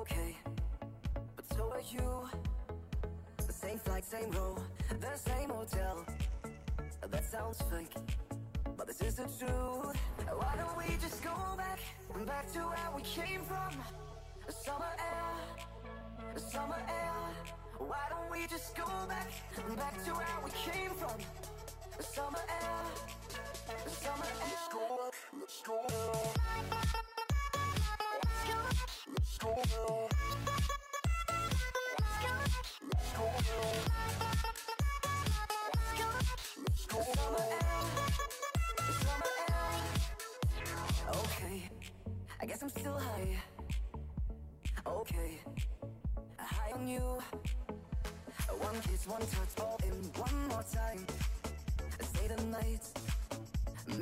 okay, but so are you. The same flight, same row, the same hotel. That sounds fake, but this is the truth. Why don't we just go back, back to where we came from? Summer air, summer air. Why don't we just go back, back to where we came from? Summer air, summer air. Let's go back, let's go back.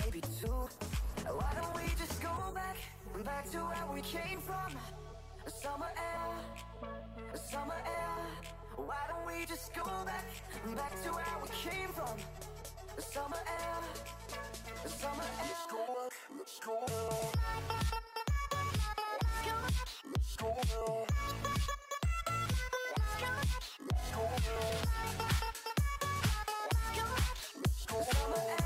Maybe two. Why don't we just go back, back to where we came from? Summer air, summer air. Why don't we just go back, back to where we came from? Summer air, summer air. Let's go back, let's go now. Let's go now. Let's go now. Let's go now. Summer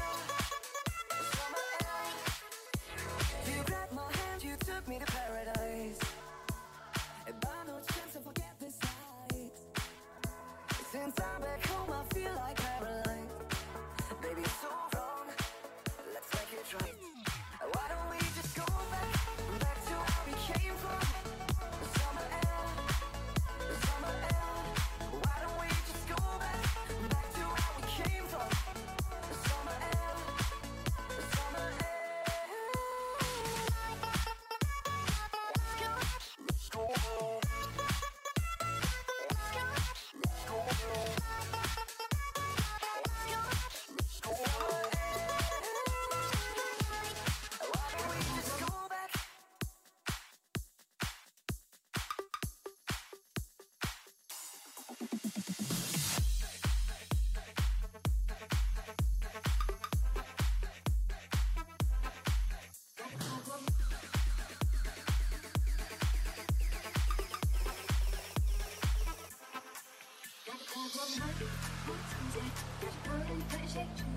책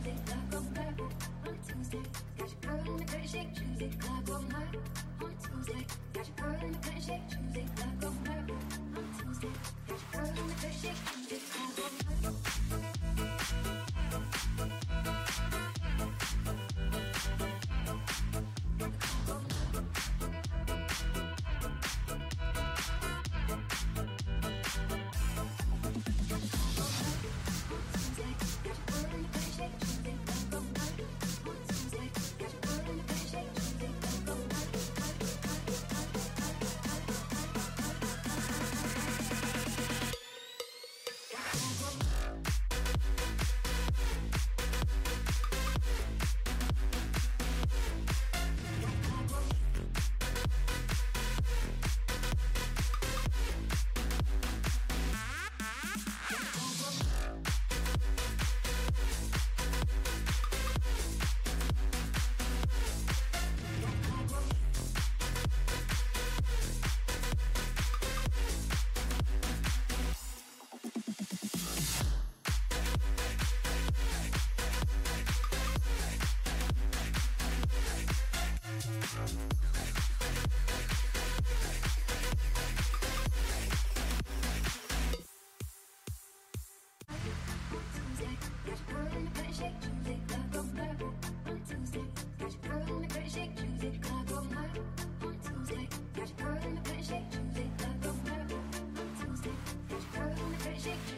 Shake,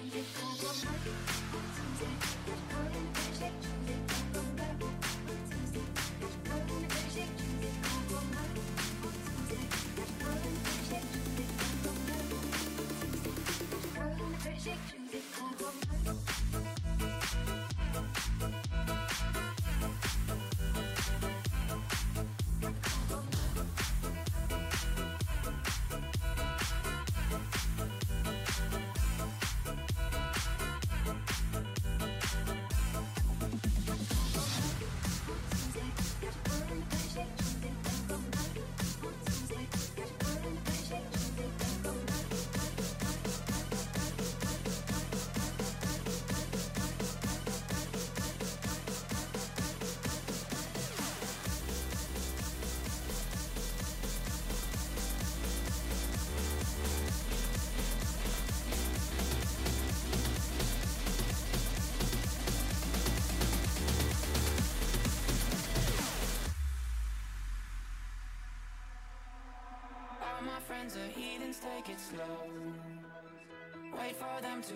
slow. Wait for them to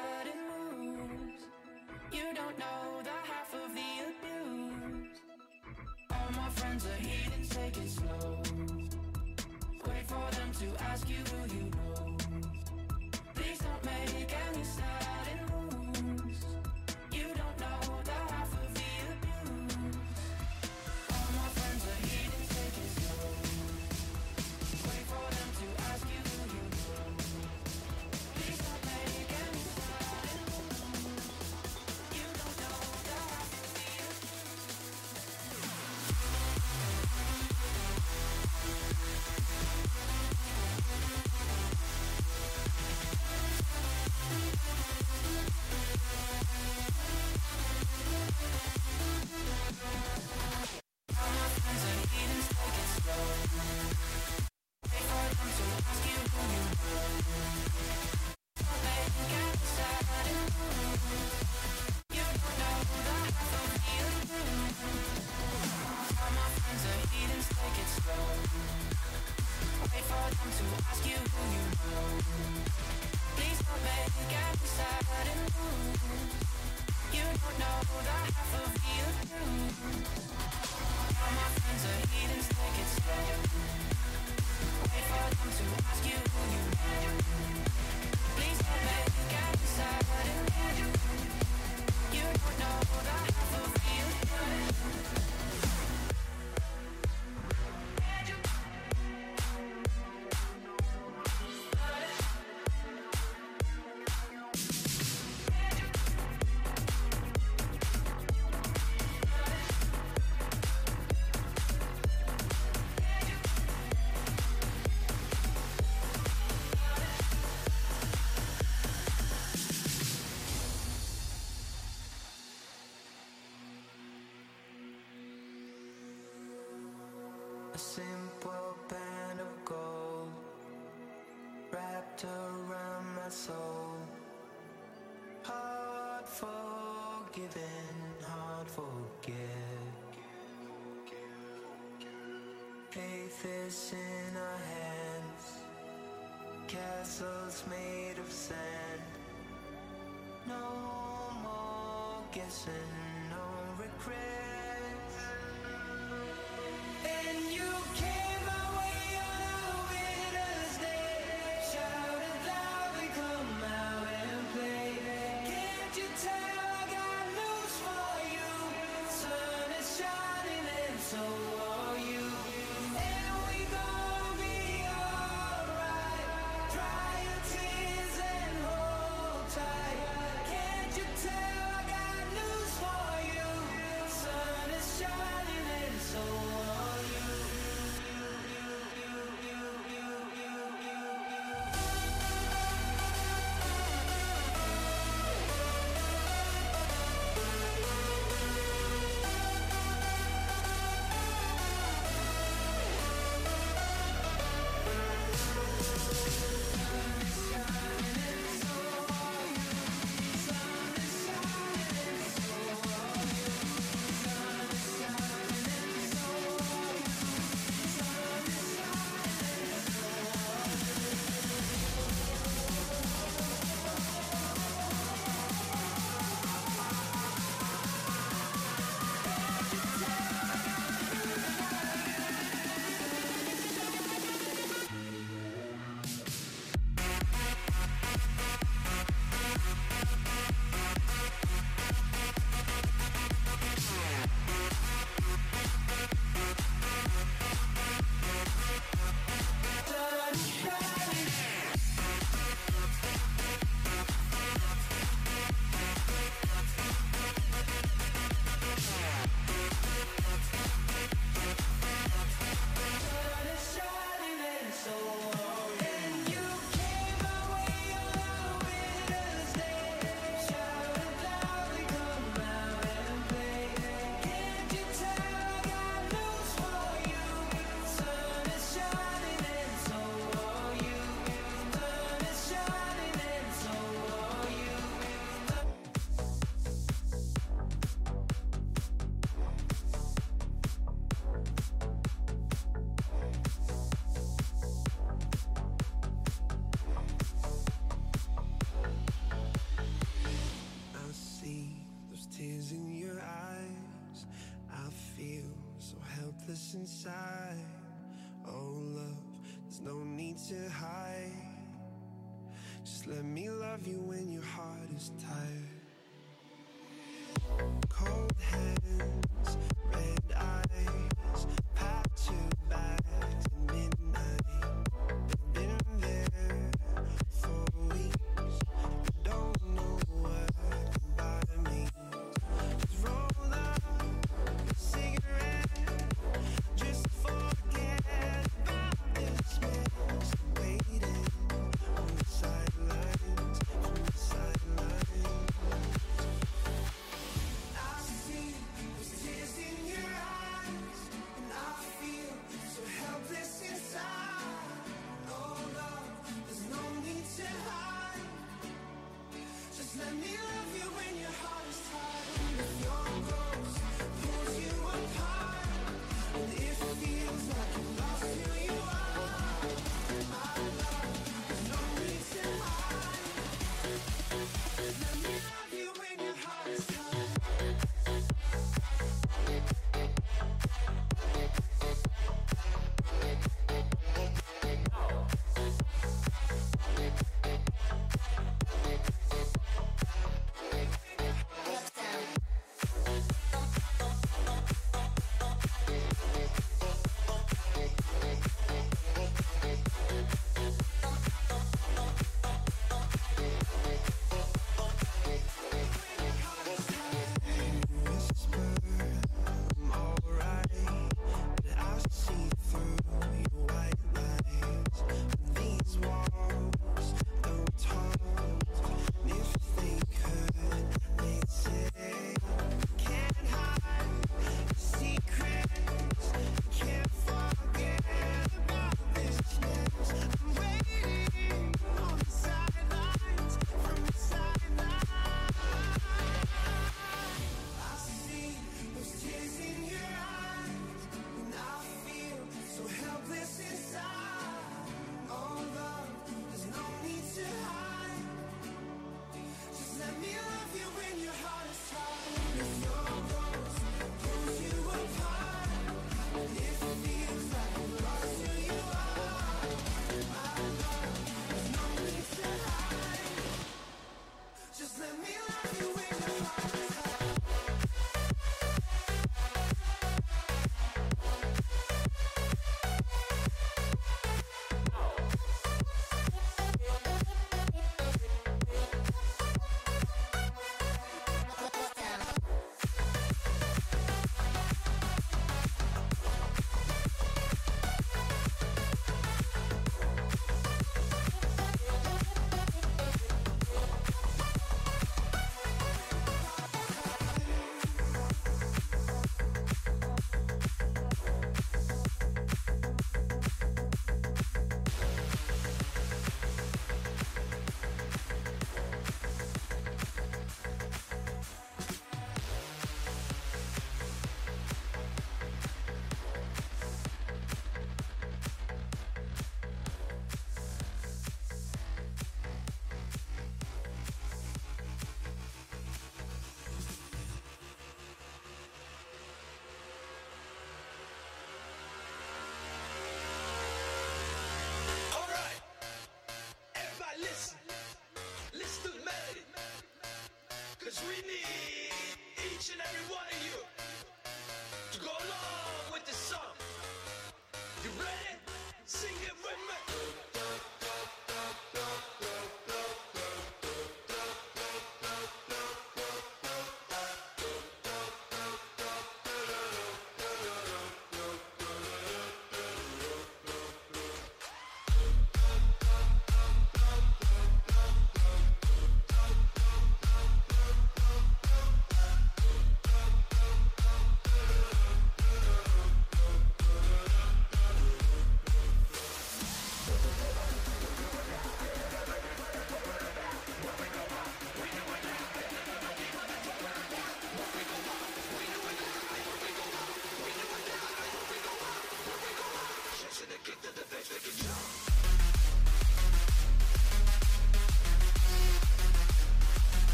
forgiven, hard forget. Faith is in our hands, castles made of sand. No more guessing, no regret.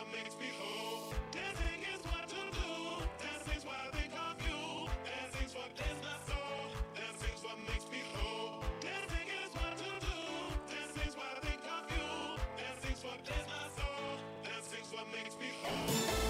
what makes me whole. Dancing is what to do. Dancing's is. Dancing's what they call you. Dancing's what cleans my soul. Dancing's what makes me whole. Dancing is what to do. Dancing's what they call you. Dancing's what cleans my soul. Dancing's what makes me whole.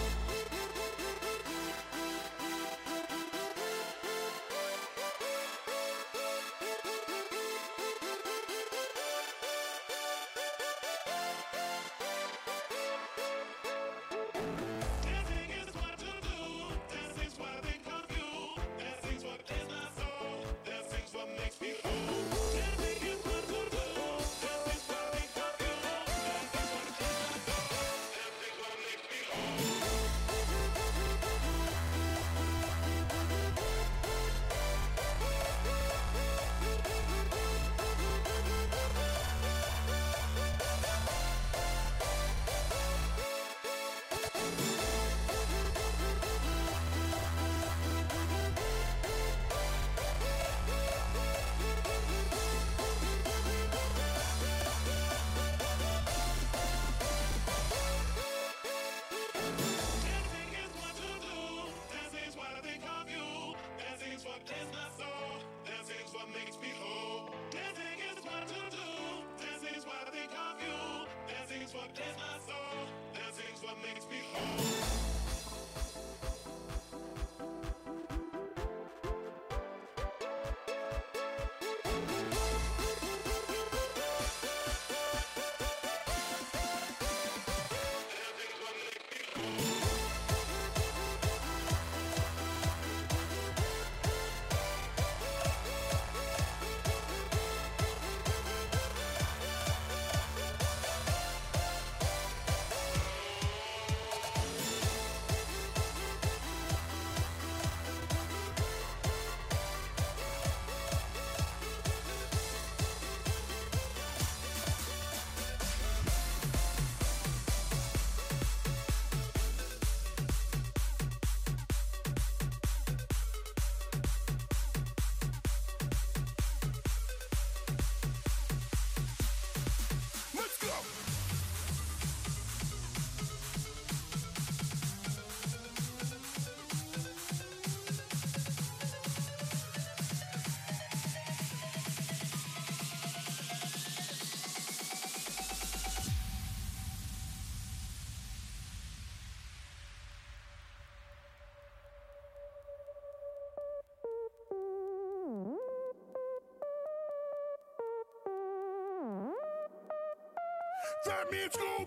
That means go.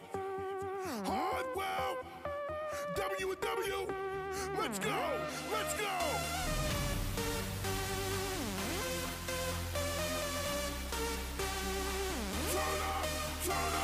Hardwell. W and W. Let's go. Let's go. Turn up. Turn up.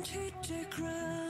don't the ground.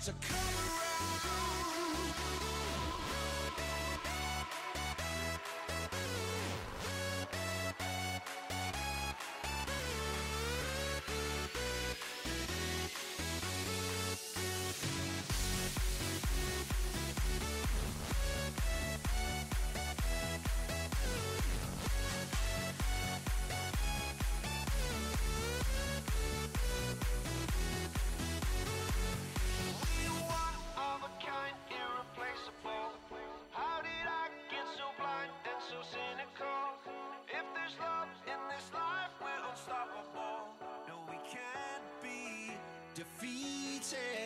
So come around. defeated.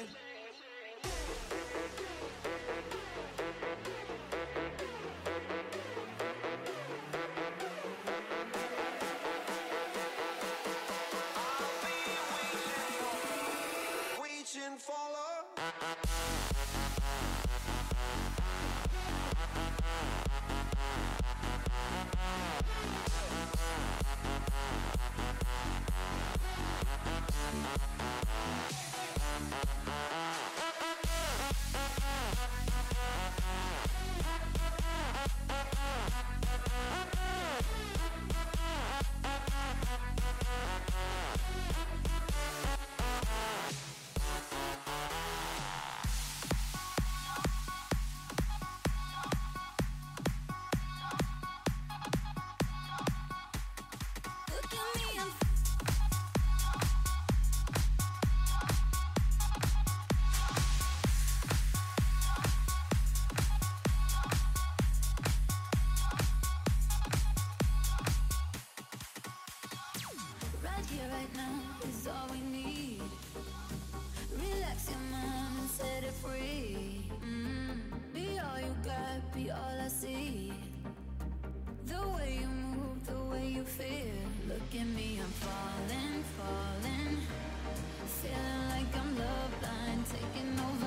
right now is all we need. Relax your mind and set it free. Mm. Be all you got, be all I see. The way you move, the way you feel. Look at me, I'm falling, falling. Feeling like I'm love blind, taking over.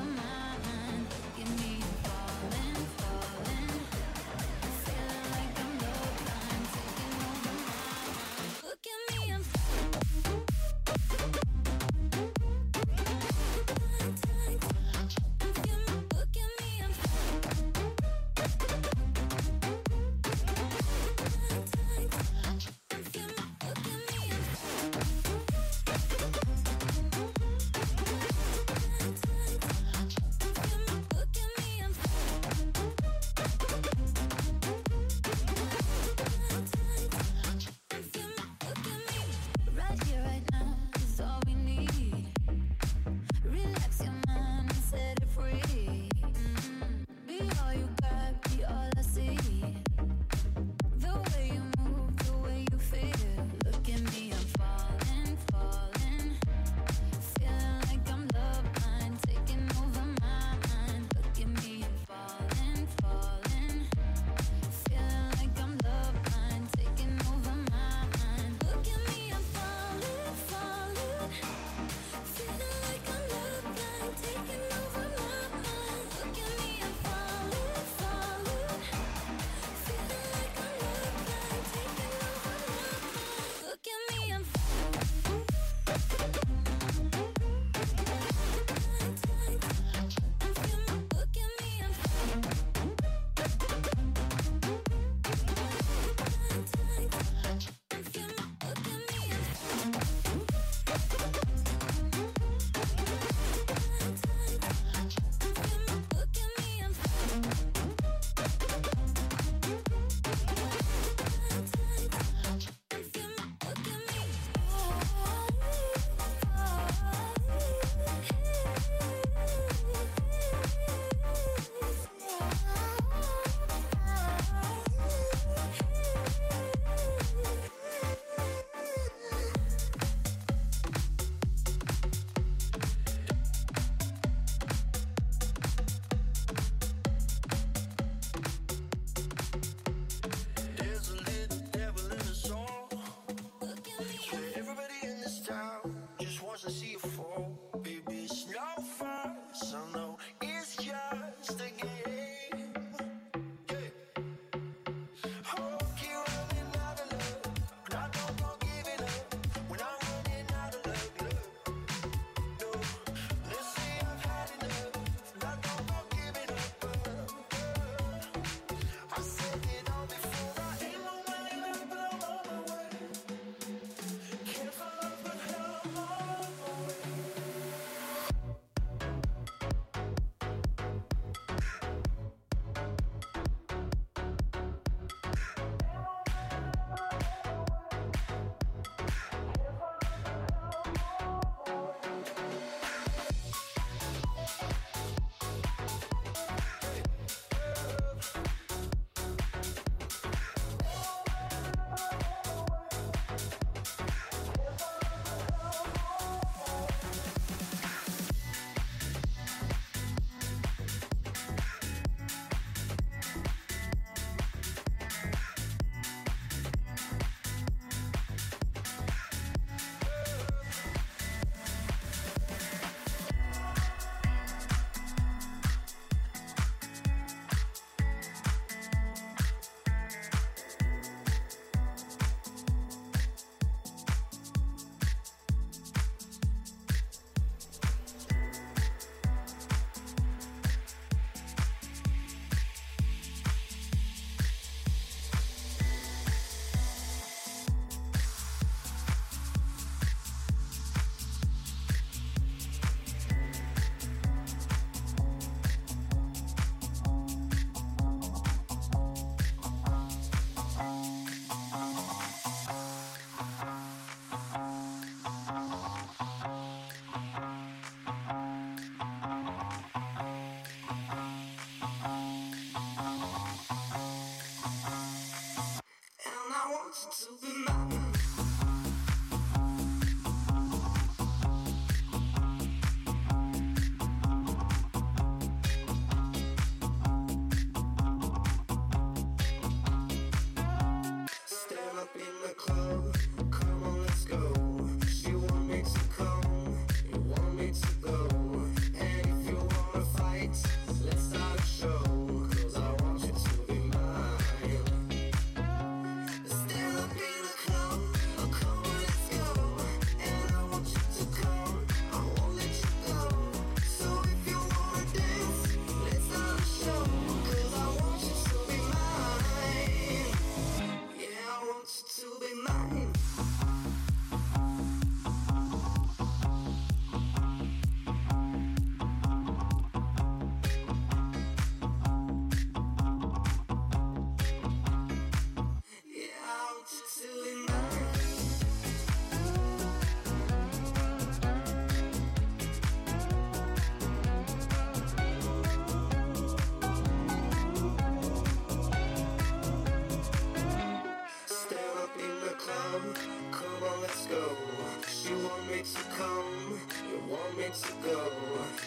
let go.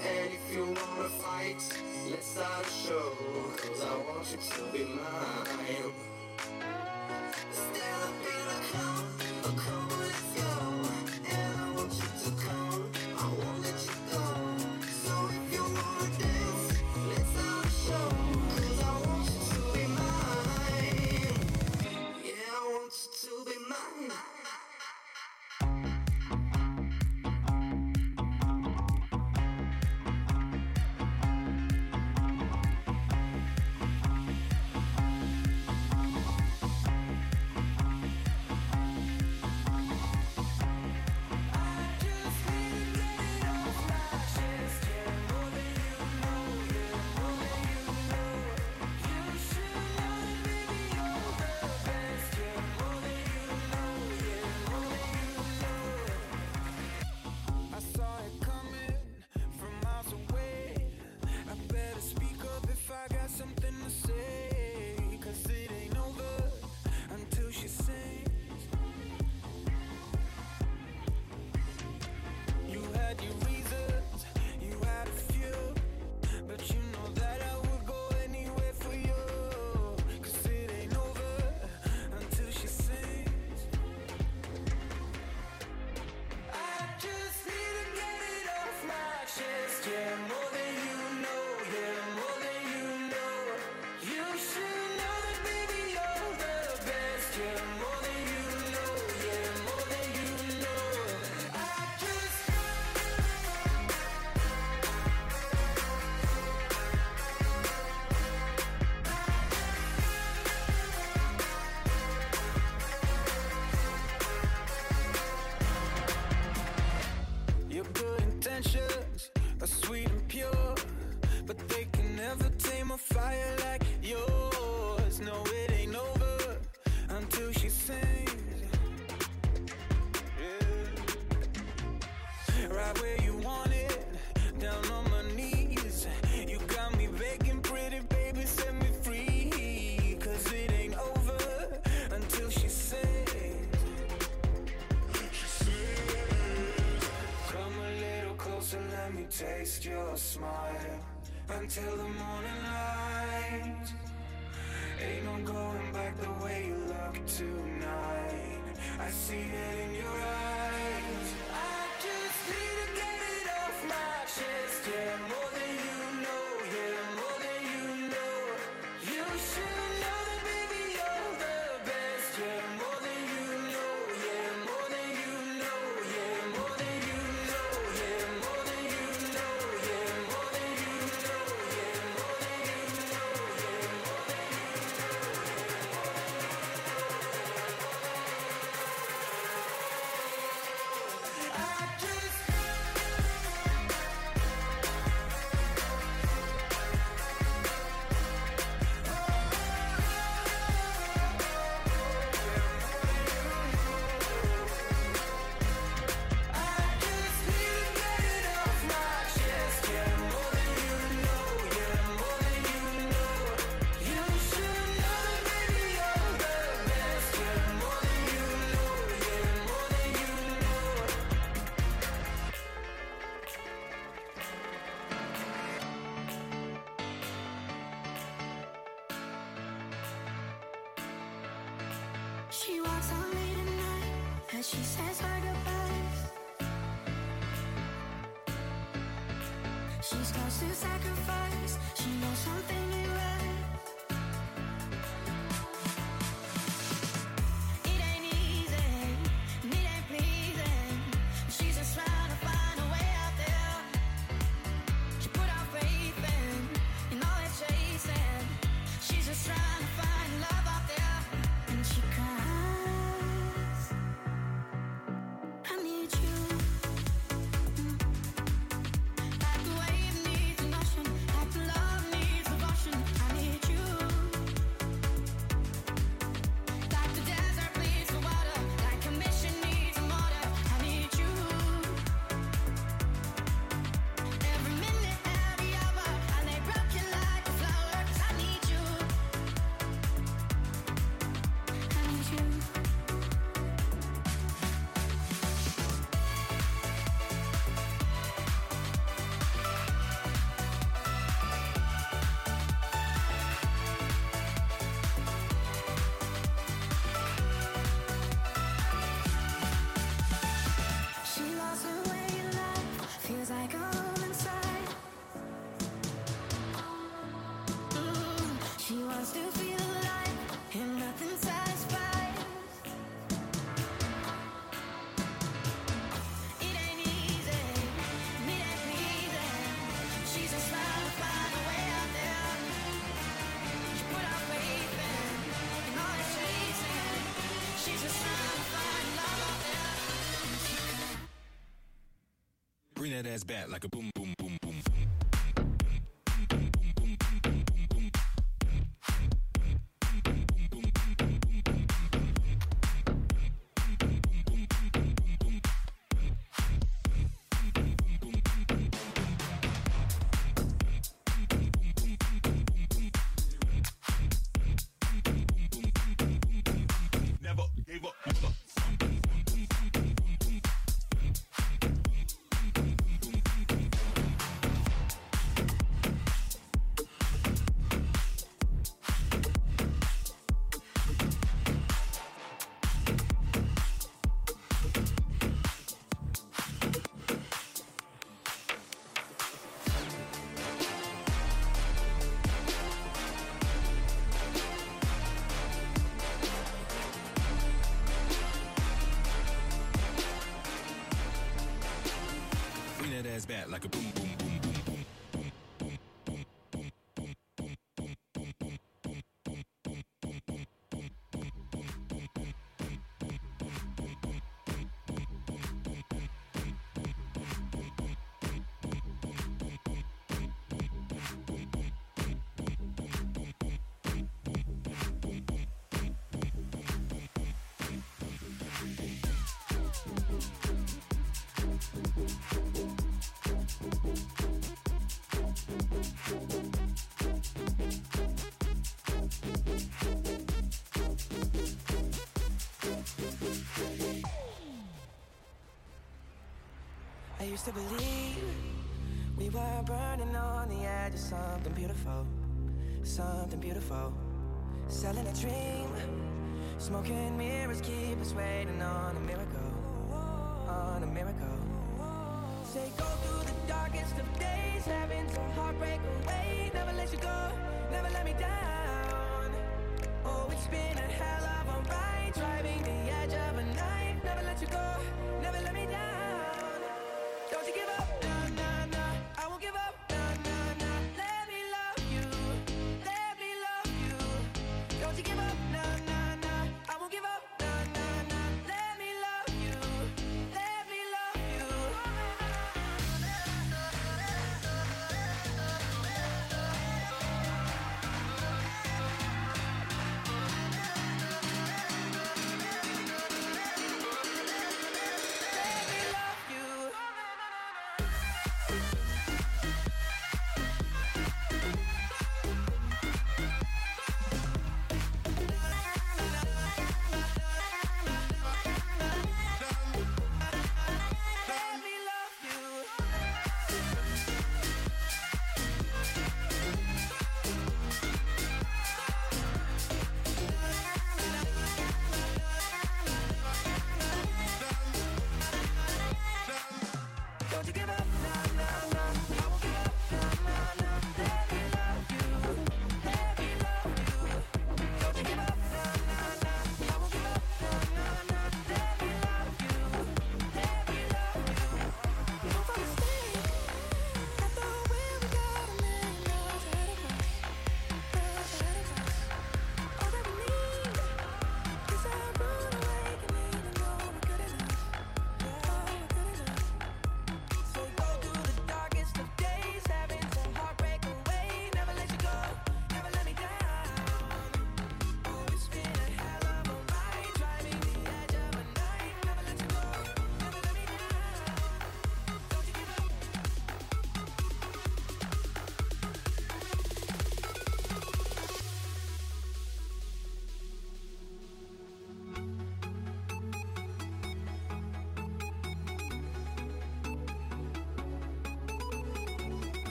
And if you wanna fight, let's start a show. Cause I want you to be mine. Still a bit of cold, a cold. to sacrifice. She knows something. As bad like a back like a used to believe we were burning on the edge of something beautiful, something beautiful. Selling a dream, smoking mirrors keep us waiting on a miracle, on a miracle. Say go through the darkest of days, having to heartbreak away. Never let you go, never let me down. Oh, it's been a hell of a ride, driving the edge of a knife. Never let you go,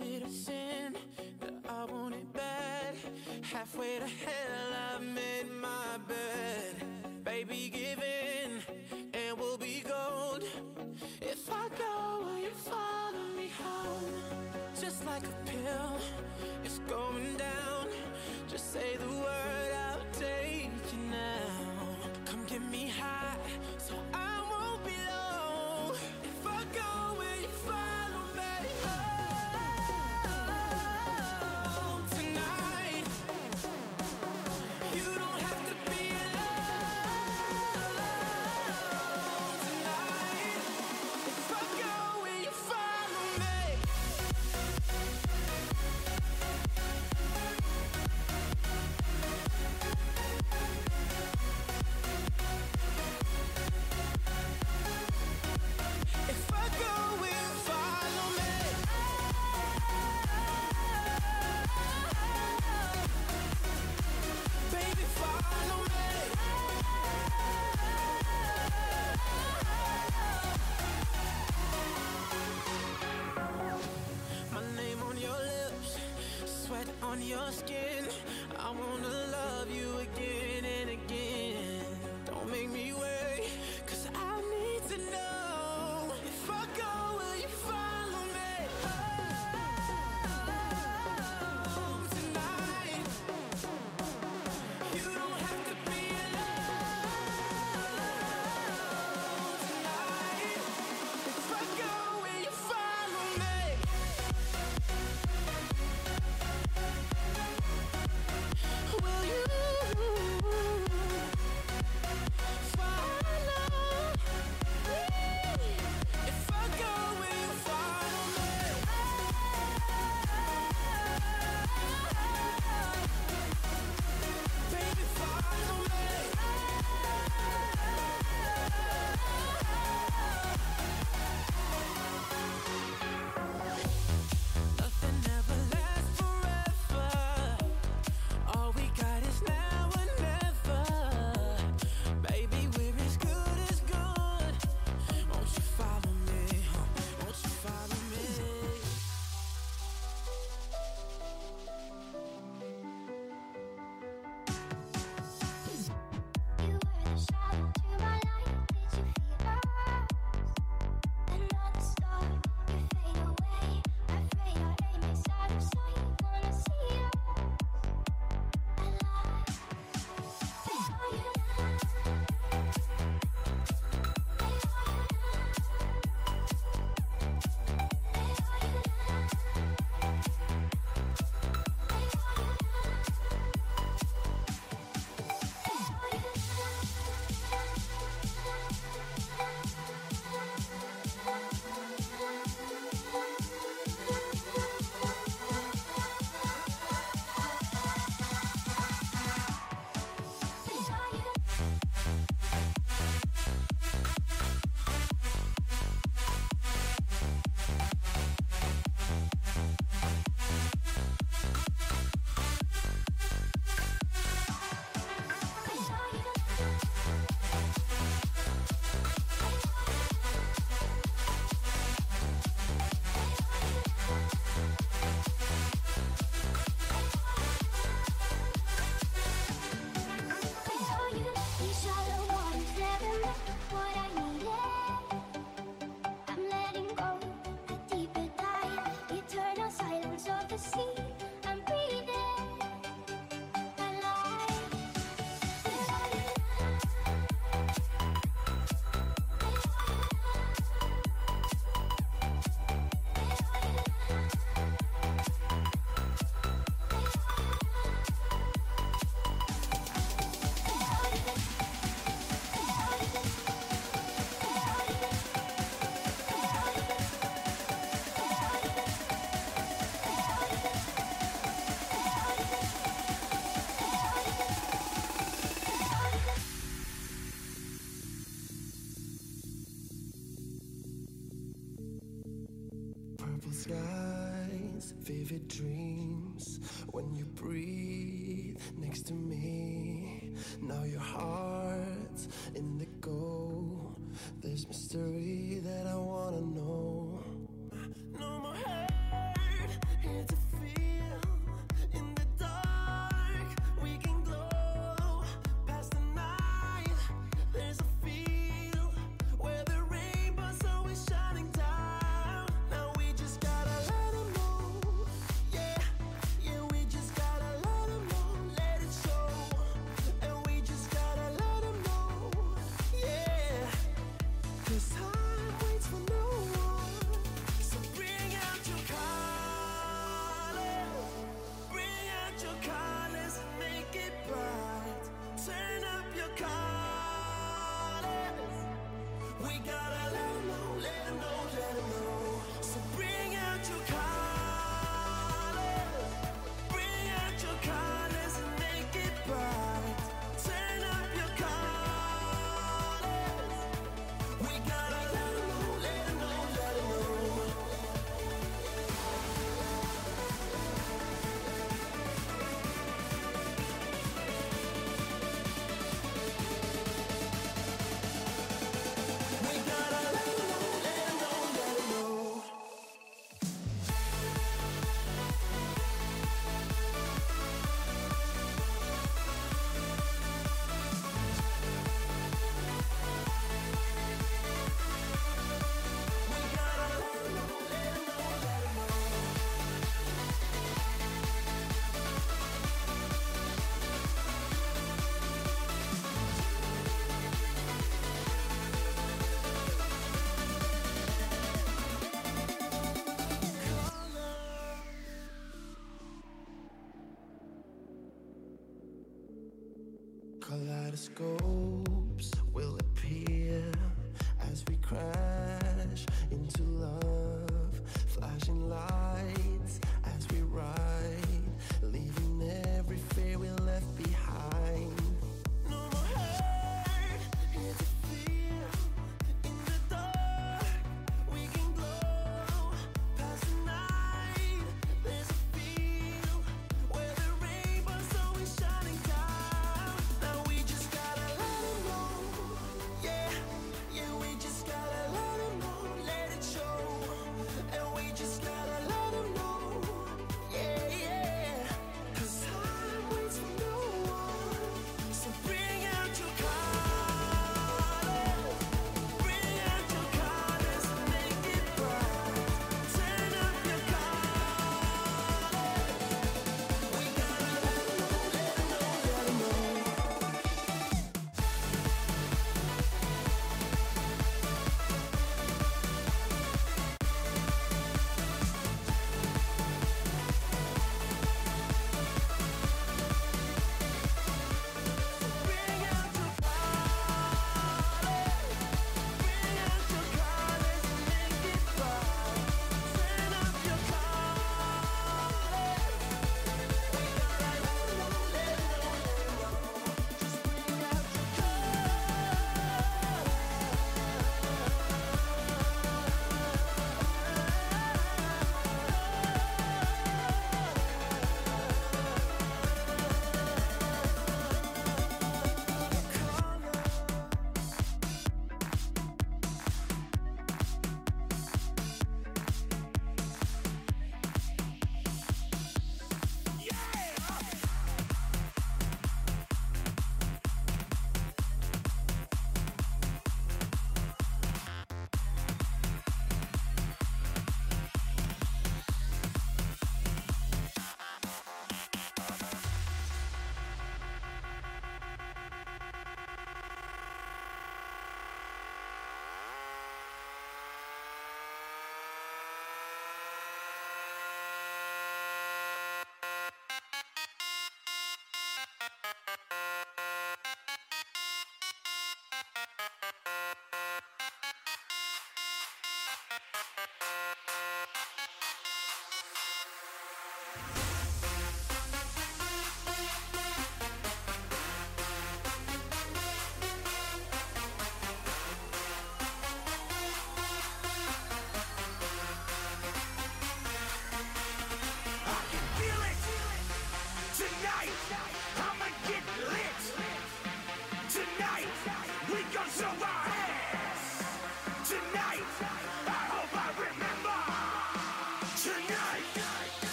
Is it a sin that I want it bad? Halfway to hell. your skin.